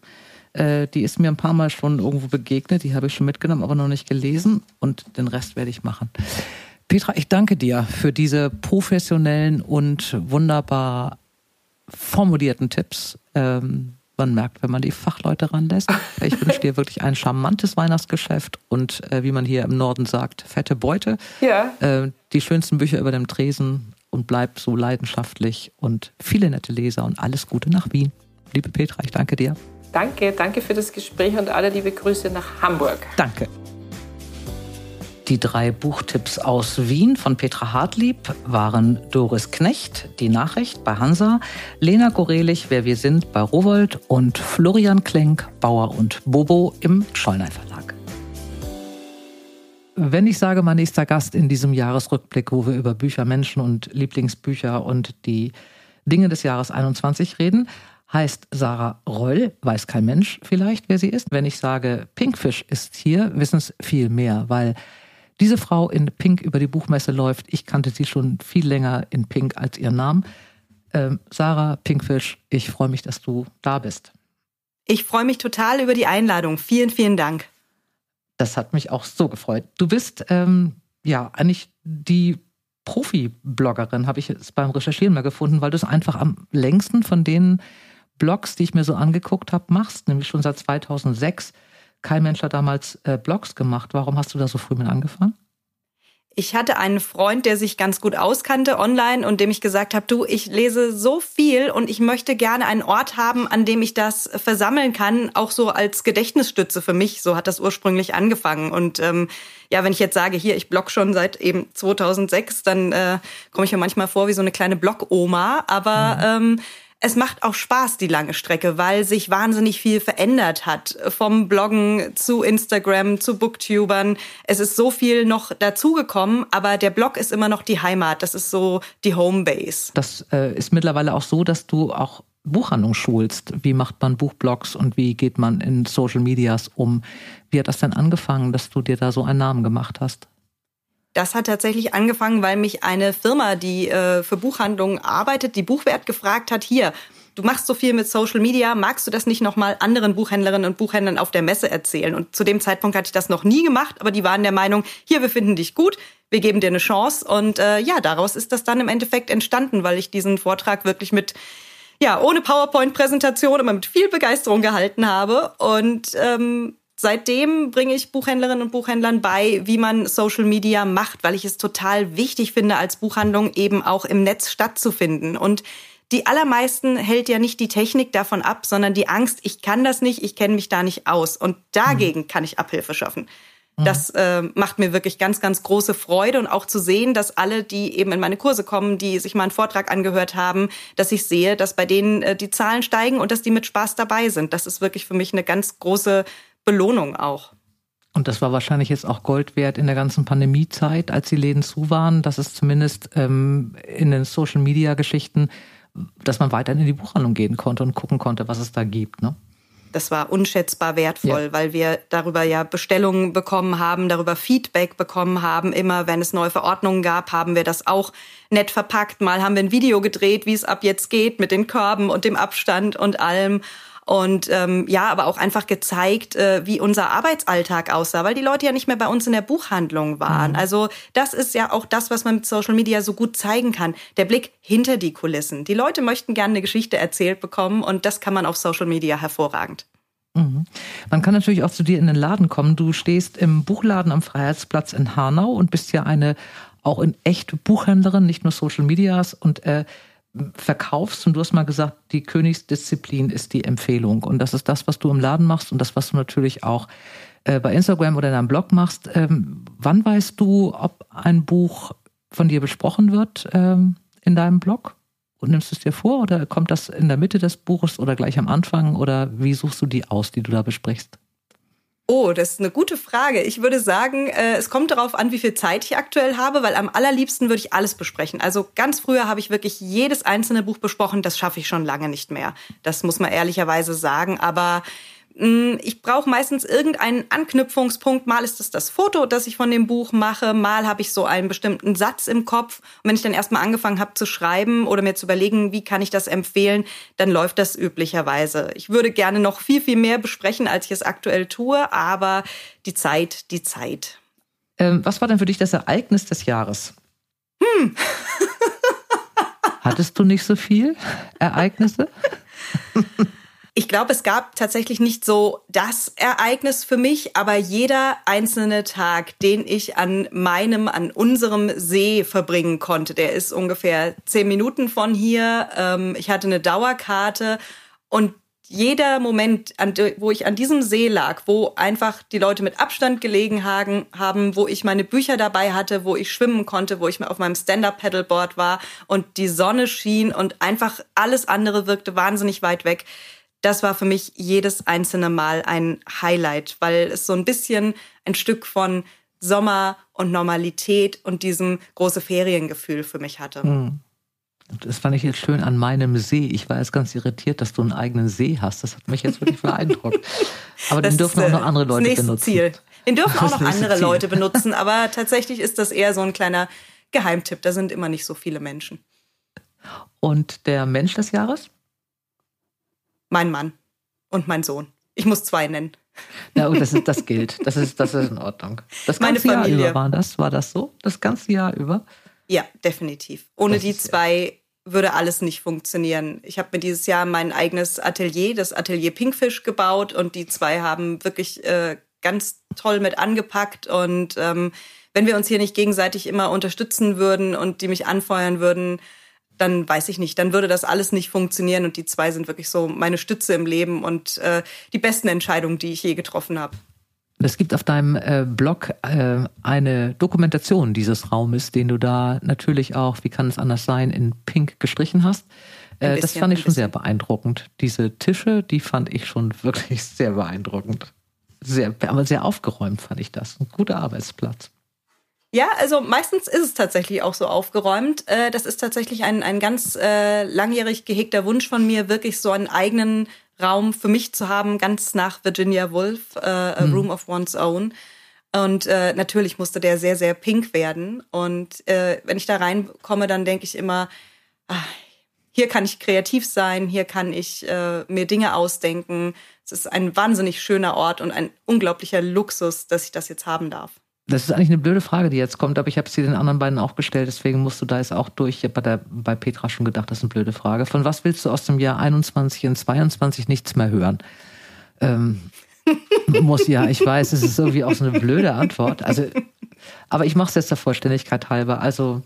Äh, die ist mir ein paar Mal schon irgendwo begegnet. Die habe ich schon mitgenommen, aber noch nicht gelesen. Und den Rest werde ich machen. Petra, ich danke dir für diese professionellen und wunderbar formulierten Tipps. Ähm, man merkt, wenn man die Fachleute ranlässt. Ich wünsche dir wirklich ein charmantes Weihnachtsgeschäft und äh, wie man hier im Norden sagt, fette Beute. Ja. Äh, die schönsten Bücher über dem Tresen und bleib so leidenschaftlich und viele nette Leser und alles Gute nach Wien. Liebe Petra, ich danke dir. Danke, danke für das Gespräch und alle liebe Grüße nach Hamburg. Danke. Die drei Buchtipps aus Wien von Petra Hartlieb waren Doris Knecht, Die Nachricht bei Hansa, Lena Gorelich, Wer wir sind bei Rowold und Florian Klenk, Bauer und Bobo im Schollner Verlag. Wenn ich sage, mein nächster Gast in diesem Jahresrückblick, wo wir über Bücher, Menschen und Lieblingsbücher und die Dinge des Jahres 21 reden, heißt Sarah Reul, weiß kein Mensch vielleicht, wer sie ist. Wenn ich sage, Pinkfish ist hier, wissen es viel mehr, weil diese Frau in Pink über die Buchmesse läuft. Ich kannte sie schon viel länger in Pink als ihren Namen. Ähm, Sarah Pinkfish, ich freue mich, dass du da bist. Ich freue mich total über die Einladung. Vielen, vielen Dank. Das hat mich auch so gefreut. Du bist ähm, ja eigentlich die Profi-Bloggerin, habe ich jetzt beim Recherchieren mal gefunden, weil du es einfach am längsten von den Blogs, die ich mir so angeguckt habe, machst, nämlich schon seit 2006 kein Mensch hat damals äh, Blogs gemacht. Warum hast du da so früh mit angefangen? Ich hatte einen Freund, der sich ganz gut auskannte online und dem ich gesagt habe, du, ich lese so viel und ich möchte gerne einen Ort haben, an dem ich das versammeln kann, auch so als Gedächtnisstütze für mich. So hat das ursprünglich angefangen. Und ähm, ja, wenn ich jetzt sage, hier, ich blog schon seit eben 2006, dann äh, komme ich mir manchmal vor wie so eine kleine Blog-Oma. Aber mhm. ähm, es macht auch Spaß, die lange Strecke, weil sich wahnsinnig viel verändert hat. Vom Bloggen zu Instagram, zu Booktubern. Es ist so viel noch dazugekommen, aber der Blog ist immer noch die Heimat. Das ist so die Homebase. Das äh, ist mittlerweile auch so, dass du auch Buchhandlung schulst. Wie macht man Buchblogs und wie geht man in Social Medias um? Wie hat das denn angefangen, dass du dir da so einen Namen gemacht hast? Das hat tatsächlich angefangen, weil mich eine Firma, die äh, für Buchhandlungen arbeitet, die Buchwert gefragt hat, hier, du machst so viel mit Social Media, magst du das nicht nochmal anderen Buchhändlerinnen und Buchhändlern auf der Messe erzählen? Und zu dem Zeitpunkt hatte ich das noch nie gemacht, aber die waren der Meinung, hier, wir finden dich gut, wir geben dir eine Chance. Und äh, ja, daraus ist das dann im Endeffekt entstanden, weil ich diesen Vortrag wirklich mit ja, ohne PowerPoint-Präsentation, aber mit viel Begeisterung gehalten habe. Und ähm, Seitdem bringe ich Buchhändlerinnen und Buchhändlern bei, wie man Social Media macht, weil ich es total wichtig finde, als Buchhandlung eben auch im Netz stattzufinden. Und die allermeisten hält ja nicht die Technik davon ab, sondern die Angst, ich kann das nicht, ich kenne mich da nicht aus. Und dagegen mhm. kann ich Abhilfe schaffen. Mhm. Das äh, macht mir wirklich ganz, ganz große Freude und auch zu sehen, dass alle, die eben in meine Kurse kommen, die sich mal einen Vortrag angehört haben, dass ich sehe, dass bei denen äh, die Zahlen steigen und dass die mit Spaß dabei sind. Das ist wirklich für mich eine ganz große Belohnung auch. Und das war wahrscheinlich jetzt auch Gold wert in der ganzen Pandemiezeit, als die Läden zu waren, dass es zumindest ähm, in den Social-Media-Geschichten, dass man weiterhin in die Buchhandlung gehen konnte und gucken konnte, was es da gibt. Ne? Das war unschätzbar wertvoll, ja. weil wir darüber ja Bestellungen bekommen haben, darüber Feedback bekommen haben. Immer wenn es neue Verordnungen gab, haben wir das auch nett verpackt. Mal haben wir ein Video gedreht, wie es ab jetzt geht mit den Körben und dem Abstand und allem und ähm, ja, aber auch einfach gezeigt, äh, wie unser Arbeitsalltag aussah, weil die Leute ja nicht mehr bei uns in der Buchhandlung waren. Mhm. Also das ist ja auch das, was man mit Social Media so gut zeigen kann. Der Blick hinter die Kulissen. Die Leute möchten gerne eine Geschichte erzählt bekommen und das kann man auf Social Media hervorragend. Mhm. Man kann natürlich auch zu dir in den Laden kommen. Du stehst im Buchladen am Freiheitsplatz in Hanau und bist ja eine auch in echt Buchhändlerin, nicht nur Social Medias und äh, verkaufst und du hast mal gesagt, die Königsdisziplin ist die Empfehlung und das ist das, was du im Laden machst und das, was du natürlich auch äh, bei Instagram oder in deinem Blog machst. Ähm, wann weißt du, ob ein Buch von dir besprochen wird ähm, in deinem Blog? Und nimmst du es dir vor oder kommt das in der Mitte des Buches oder gleich am Anfang oder wie suchst du die aus, die du da besprichst? Oh, das ist eine gute Frage. Ich würde sagen, äh, es kommt darauf an, wie viel Zeit ich aktuell habe, weil am allerliebsten würde ich alles besprechen. Also ganz früher habe ich wirklich jedes einzelne Buch besprochen. Das schaffe ich schon lange nicht mehr. Das muss man ehrlicherweise sagen. Aber ich brauche meistens irgendeinen Anknüpfungspunkt. Mal ist es das Foto, das ich von dem Buch mache. Mal habe ich so einen bestimmten Satz im Kopf. Und wenn ich dann erstmal angefangen habe zu schreiben oder mir zu überlegen, wie kann ich das empfehlen, dann läuft das üblicherweise. Ich würde gerne noch viel, viel mehr besprechen, als ich es aktuell tue. Aber die Zeit, die Zeit. Ähm, was war denn für dich das Ereignis des Jahres? Hm. Hattest du nicht so viel Ereignisse? Ich glaube, es gab tatsächlich nicht so das Ereignis für mich, aber jeder einzelne Tag, den ich an meinem, an unserem See verbringen konnte, der ist ungefähr zehn Minuten von hier. Ähm, ich hatte eine Dauerkarte und jeder Moment, wo ich an diesem See lag, wo einfach die Leute mit Abstand gelegen haben, wo ich meine Bücher dabei hatte, wo ich schwimmen konnte, wo ich auf meinem Stand-up-Paddleboard war und die Sonne schien und einfach alles andere wirkte wahnsinnig weit weg das war für mich jedes einzelne Mal ein Highlight, weil es so ein bisschen ein Stück von Sommer und Normalität und diesem große Feriengefühl für mich hatte. Hm. Das fand ich jetzt schön an meinem See. Ich war jetzt ganz irritiert, dass du einen eigenen See hast. Das hat mich jetzt wirklich beeindruckt. Aber das den dürfen auch noch äh, andere Leute benutzen. Ziel. Den dürfen auch noch andere Ziel. Leute benutzen, aber tatsächlich ist das eher so ein kleiner Geheimtipp. Da sind immer nicht so viele Menschen. Und der Mensch des Jahres? Mein Mann und mein Sohn. Ich muss zwei nennen. Ja, das, ist, das gilt. Das ist, das ist in Ordnung. Das ganze Meine Familie. Jahr über war das? War das so? Das ganze Jahr über? Ja, definitiv. Ohne das die zwei würde alles nicht funktionieren. Ich habe mir dieses Jahr mein eigenes Atelier, das Atelier Pinkfish, gebaut und die zwei haben wirklich äh, ganz toll mit angepackt. Und ähm, wenn wir uns hier nicht gegenseitig immer unterstützen würden und die mich anfeuern würden, dann weiß ich nicht, dann würde das alles nicht funktionieren und die zwei sind wirklich so meine Stütze im Leben und äh, die besten Entscheidungen, die ich je getroffen habe. Es gibt auf deinem äh, Blog äh, eine Dokumentation dieses Raumes, den du da natürlich auch, wie kann es anders sein, in Pink gestrichen hast. Äh, bisschen, das fand ich schon sehr beeindruckend. Diese Tische, die fand ich schon wirklich sehr beeindruckend. Sehr, aber sehr aufgeräumt fand ich das. Ein guter Arbeitsplatz. Ja, also meistens ist es tatsächlich auch so aufgeräumt. Äh, das ist tatsächlich ein, ein ganz äh, langjährig gehegter Wunsch von mir, wirklich so einen eigenen Raum für mich zu haben, ganz nach Virginia Woolf, äh, A mhm. Room of One's Own. Und äh, natürlich musste der sehr, sehr pink werden. Und äh, wenn ich da reinkomme, dann denke ich immer, ach, hier kann ich kreativ sein, hier kann ich äh, mir Dinge ausdenken. Es ist ein wahnsinnig schöner Ort und ein unglaublicher Luxus, dass ich das jetzt haben darf. Das ist eigentlich eine blöde Frage, die jetzt kommt, aber ich habe sie den anderen beiden auch gestellt, deswegen musst du da jetzt auch durch. Ich habe bei, der, bei Petra schon gedacht, das ist eine blöde Frage. Von was willst du aus dem Jahr 21 und 22 nichts mehr hören? Ähm, muss ja, ich weiß, es ist irgendwie auch so eine blöde Antwort. Also, aber ich mache es jetzt der Vollständigkeit halber. Also,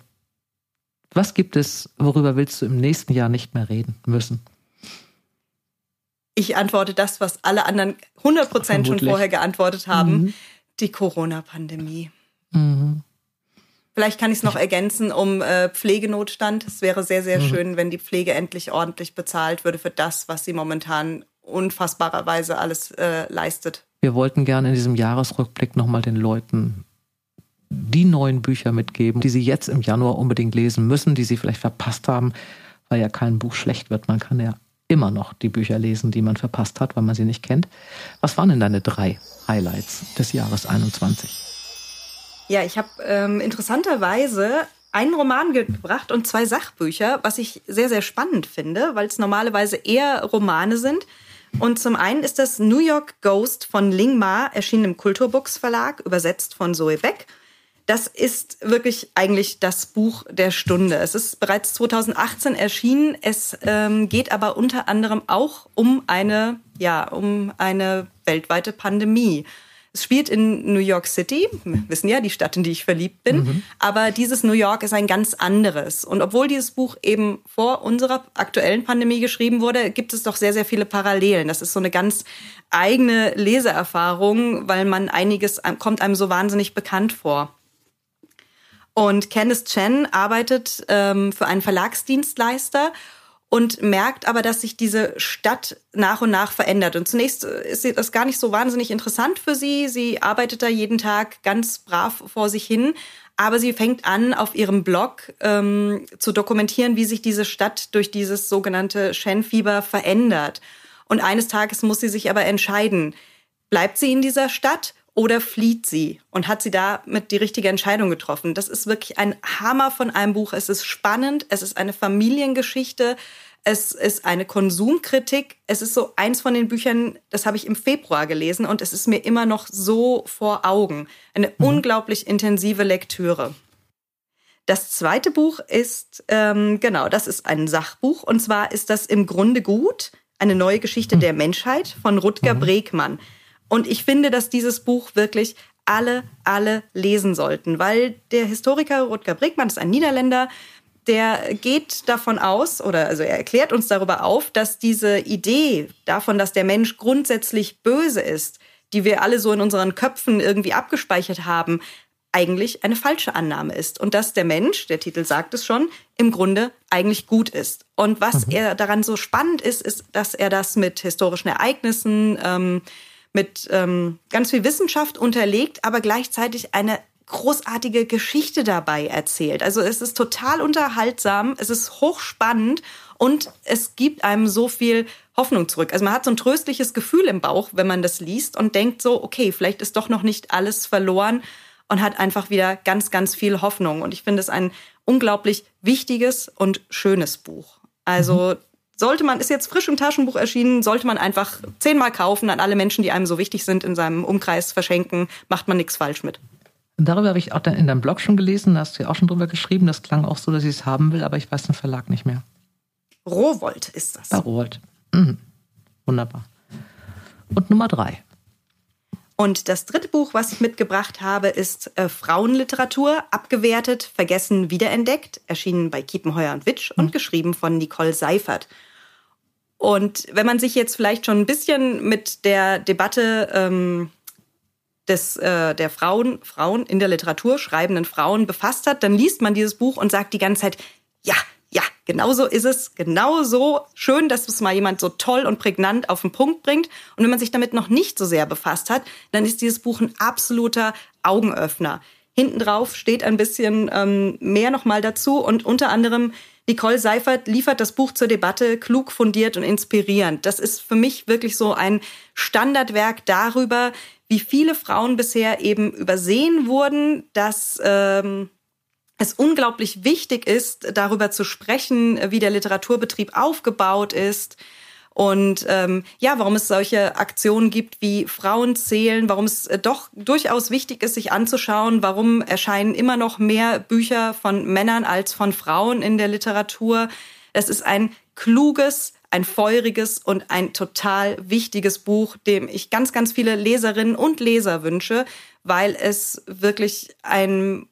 was gibt es, worüber willst du im nächsten Jahr nicht mehr reden müssen? Ich antworte das, was alle anderen 100% schon vorher geantwortet haben. Mhm Die Corona-Pandemie. Mhm. Vielleicht kann ich es noch ergänzen um äh, Pflegenotstand. Es wäre sehr, sehr mhm. schön, wenn die Pflege endlich ordentlich bezahlt würde für das, was sie momentan unfassbarerweise alles äh, leistet. Wir wollten gerne in diesem Jahresrückblick nochmal den Leuten die neuen Bücher mitgeben, die sie jetzt im Januar unbedingt lesen müssen, die sie vielleicht verpasst haben, weil ja kein Buch schlecht wird. Man kann ja immer noch die Bücher lesen, die man verpasst hat, weil man sie nicht kennt. Was waren denn deine drei Highlights des Jahres 21? Ja, ich habe ähm, interessanterweise einen Roman gebracht und zwei Sachbücher, was ich sehr, sehr spannend finde, weil es normalerweise eher Romane sind. Und zum einen ist das New York Ghost von Ling Ma, erschienen im Kulturbooks Verlag, übersetzt von Zoe Beck. Das ist wirklich eigentlich das Buch der Stunde. Es ist bereits 2018 erschienen. Es ähm, geht aber unter anderem auch um eine, ja, um eine weltweite Pandemie. Es spielt in New York City, wir wissen ja, die Stadt, in die ich verliebt bin. Mhm. Aber dieses New York ist ein ganz anderes. Und obwohl dieses Buch eben vor unserer aktuellen Pandemie geschrieben wurde, gibt es doch sehr, sehr viele Parallelen. Das ist so eine ganz eigene Leseerfahrung, weil man einiges kommt einem so wahnsinnig bekannt vor. Und Candice Chen arbeitet ähm, für einen Verlagsdienstleister und merkt aber, dass sich diese Stadt nach und nach verändert. Und zunächst ist das gar nicht so wahnsinnig interessant für sie. Sie arbeitet da jeden Tag ganz brav vor sich hin. Aber sie fängt an, auf ihrem Blog ähm, zu dokumentieren, wie sich diese Stadt durch dieses sogenannte Shen-Fieber verändert. Und eines Tages muss sie sich aber entscheiden, bleibt sie in dieser Stadt oder flieht sie? Und hat sie damit die richtige Entscheidung getroffen? Das ist wirklich ein Hammer von einem Buch. Es ist spannend, es ist eine Familiengeschichte, es ist eine Konsumkritik. Es ist so eins von den Büchern, das habe ich im Februar gelesen und es ist mir immer noch so vor Augen. Eine mhm. unglaublich intensive Lektüre. Das zweite Buch ist, ähm, genau, das ist ein Sachbuch und zwar ist das im Grunde gut, eine neue Geschichte mhm. der Menschheit von Rutger mhm. Bregmann. Und ich finde, dass dieses Buch wirklich alle, alle lesen sollten, weil der Historiker Rutger Bregmann ist ein Niederländer, der geht davon aus, oder also er erklärt uns darüber auf, dass diese Idee davon, dass der Mensch grundsätzlich böse ist, die wir alle so in unseren Köpfen irgendwie abgespeichert haben, eigentlich eine falsche Annahme ist. Und dass der Mensch, der Titel sagt es schon, im Grunde eigentlich gut ist. Und was mhm. er daran so spannend ist, ist, dass er das mit historischen Ereignissen, ähm, mit ähm, ganz viel Wissenschaft unterlegt, aber gleichzeitig eine großartige Geschichte dabei erzählt. Also es ist total unterhaltsam, es ist hochspannend und es gibt einem so viel Hoffnung zurück. Also man hat so ein tröstliches Gefühl im Bauch, wenn man das liest und denkt so, okay, vielleicht ist doch noch nicht alles verloren und hat einfach wieder ganz, ganz viel Hoffnung. Und ich finde es ein unglaublich wichtiges und schönes Buch. Also mhm sollte man, ist jetzt frisch im Taschenbuch erschienen, sollte man einfach zehnmal kaufen, an alle Menschen, die einem so wichtig sind, in seinem Umkreis verschenken, macht man nichts falsch mit. Darüber habe ich auch in deinem Blog schon gelesen, da hast du ja auch schon drüber geschrieben. Das klang auch so, dass ich es haben will, aber ich weiß den Verlag nicht mehr. Rowold ist das. Bei Rowold. Mhm. Wunderbar. Und Nummer drei. Und das dritte Buch, was ich mitgebracht habe, ist äh, Frauenliteratur, abgewertet, vergessen, wiederentdeckt, erschienen bei Kiepenheuer und Witsch und mhm. geschrieben von Nicole Seifert. Und wenn man sich jetzt vielleicht schon ein bisschen mit der Debatte ähm, des, äh, der Frauen, Frauen in der Literatur, schreibenden Frauen befasst hat, dann liest man dieses Buch und sagt die ganze Zeit, ja, ja, genau so ist es, genau so schön, dass es mal jemand so toll und prägnant auf den Punkt bringt. Und wenn man sich damit noch nicht so sehr befasst hat, dann ist dieses Buch ein absoluter Augenöffner. Hinten drauf steht ein bisschen ähm, mehr nochmal dazu und unter anderem Nicole Seifert liefert das Buch zur Debatte klug, fundiert und inspirierend. Das ist für mich wirklich so ein Standardwerk darüber, wie viele Frauen bisher eben übersehen wurden, dass ähm, es unglaublich wichtig ist, darüber zu sprechen, wie der Literaturbetrieb aufgebaut ist, und ähm, ja, warum es solche Aktionen gibt wie Frauen zählen, warum es äh, doch durchaus wichtig ist, sich anzuschauen, warum erscheinen immer noch mehr Bücher von Männern als von Frauen in der Literatur. Es ist ein kluges, ein feuriges und ein total wichtiges Buch, dem ich ganz, ganz viele Leserinnen und Leser wünsche, weil es wirklich ein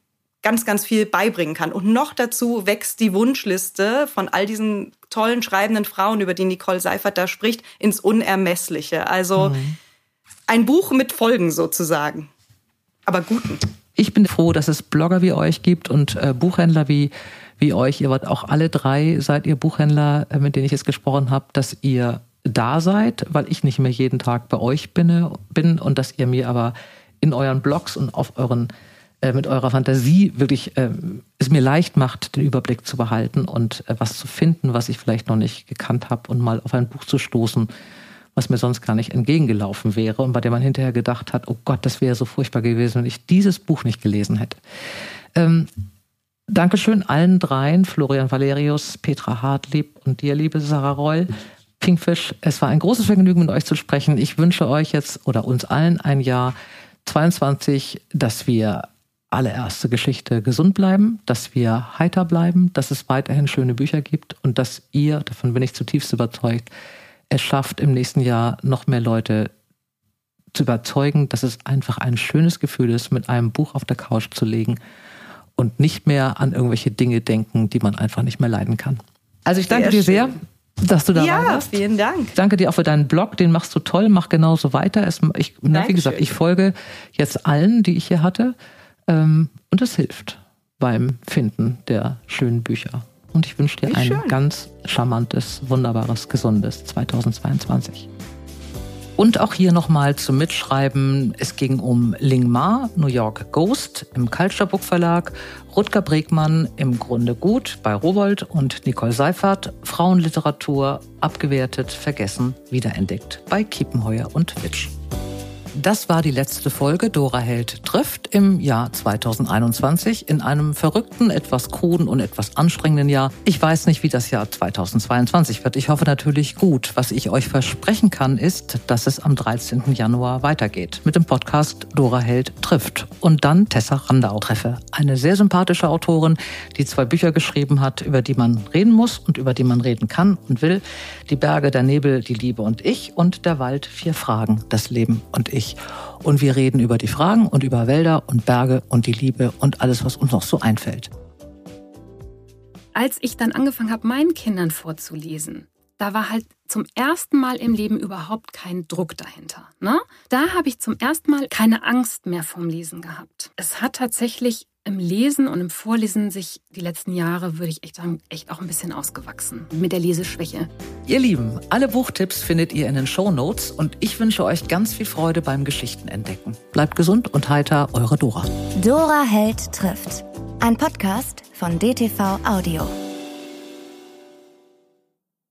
ganz, ganz viel beibringen kann. Und noch dazu wächst die Wunschliste von all diesen tollen schreibenden Frauen, über die Nicole Seifert da spricht, ins Unermessliche. Also mhm. ein Buch mit Folgen sozusagen. aber guten. Ich bin froh, dass es Blogger wie euch gibt und äh, Buchhändler wie, wie euch. Ihr wart auch alle drei, seid ihr Buchhändler, äh, mit denen ich jetzt gesprochen habe, dass ihr da seid, weil ich nicht mehr jeden Tag bei euch bin, bin und dass ihr mir aber in euren Blogs und auf euren äh, mit eurer Fantasie wirklich äh, es mir leicht macht, den Überblick zu behalten und äh, was zu finden, was ich vielleicht noch nicht gekannt habe und mal auf ein Buch zu stoßen, was mir sonst gar nicht entgegengelaufen wäre und bei dem man hinterher gedacht hat, oh Gott, das wäre so furchtbar gewesen, wenn ich dieses Buch nicht gelesen hätte. Ähm, Dankeschön allen dreien, Florian Valerius, Petra Hartlieb und dir, liebe Sarah Reul. Pinkfisch, es war ein großes Vergnügen, mit euch zu sprechen. Ich wünsche euch jetzt oder uns allen ein Jahr 22, dass wir allererste Geschichte gesund bleiben, dass wir heiter bleiben, dass es weiterhin schöne Bücher gibt und dass ihr, davon bin ich zutiefst überzeugt, es schafft im nächsten Jahr noch mehr Leute zu überzeugen, dass es einfach ein schönes Gefühl ist, mit einem Buch auf der Couch zu legen und nicht mehr an irgendwelche Dinge denken, die man einfach nicht mehr leiden kann. Also ich danke dir sehr, dass du da ja, warst. Ja, vielen Dank. Danke dir auch für deinen Blog, den machst du toll, mach genauso weiter. Es, ich, na, wie gesagt, ich folge jetzt allen, die ich hier hatte. Ähm, und es hilft beim Finden der schönen Bücher. Und ich wünsche dir Wie ein schön. ganz charmantes, wunderbares, gesundes 2022. Und auch hier nochmal zum Mitschreiben. Es ging um Ling Ma, New York Ghost im Culture Book Verlag, Rutger Bregmann im Grunde gut bei Rowold und Nicole Seifert, Frauenliteratur, abgewertet, vergessen, wiederentdeckt bei Kiepenheuer und Witsch. Das war die letzte Folge Dora Held trifft im Jahr 2021 in einem verrückten, etwas kruden und etwas anstrengenden Jahr. Ich weiß nicht, wie das Jahr 2022 wird. Ich hoffe natürlich gut. Was ich euch versprechen kann, ist, dass es am 13. Januar weitergeht mit dem Podcast Dora Held trifft und dann Tessa Randau treffe. Eine sehr sympathische Autorin, die zwei Bücher geschrieben hat, über die man reden muss und über die man reden kann und will. Die Berge, der Nebel, die Liebe und ich und der Wald, vier Fragen, das Leben und ich. Und wir reden über die Fragen und über Wälder und Berge und die Liebe und alles, was uns noch so einfällt. Als ich dann angefangen habe, meinen Kindern vorzulesen, da war halt zum ersten Mal im Leben überhaupt kein Druck dahinter. Ne? Da habe ich zum ersten Mal keine Angst mehr vom Lesen gehabt. Es hat tatsächlich im Lesen und im Vorlesen sich die letzten Jahre, würde ich echt sagen, echt auch ein bisschen ausgewachsen mit der Leseschwäche. Ihr Lieben, alle Buchtipps findet ihr in den Show Notes und ich wünsche euch ganz viel Freude beim Geschichtenentdecken. Bleibt gesund und heiter, eure Dora. Dora Held trifft. Ein Podcast von DTV Audio.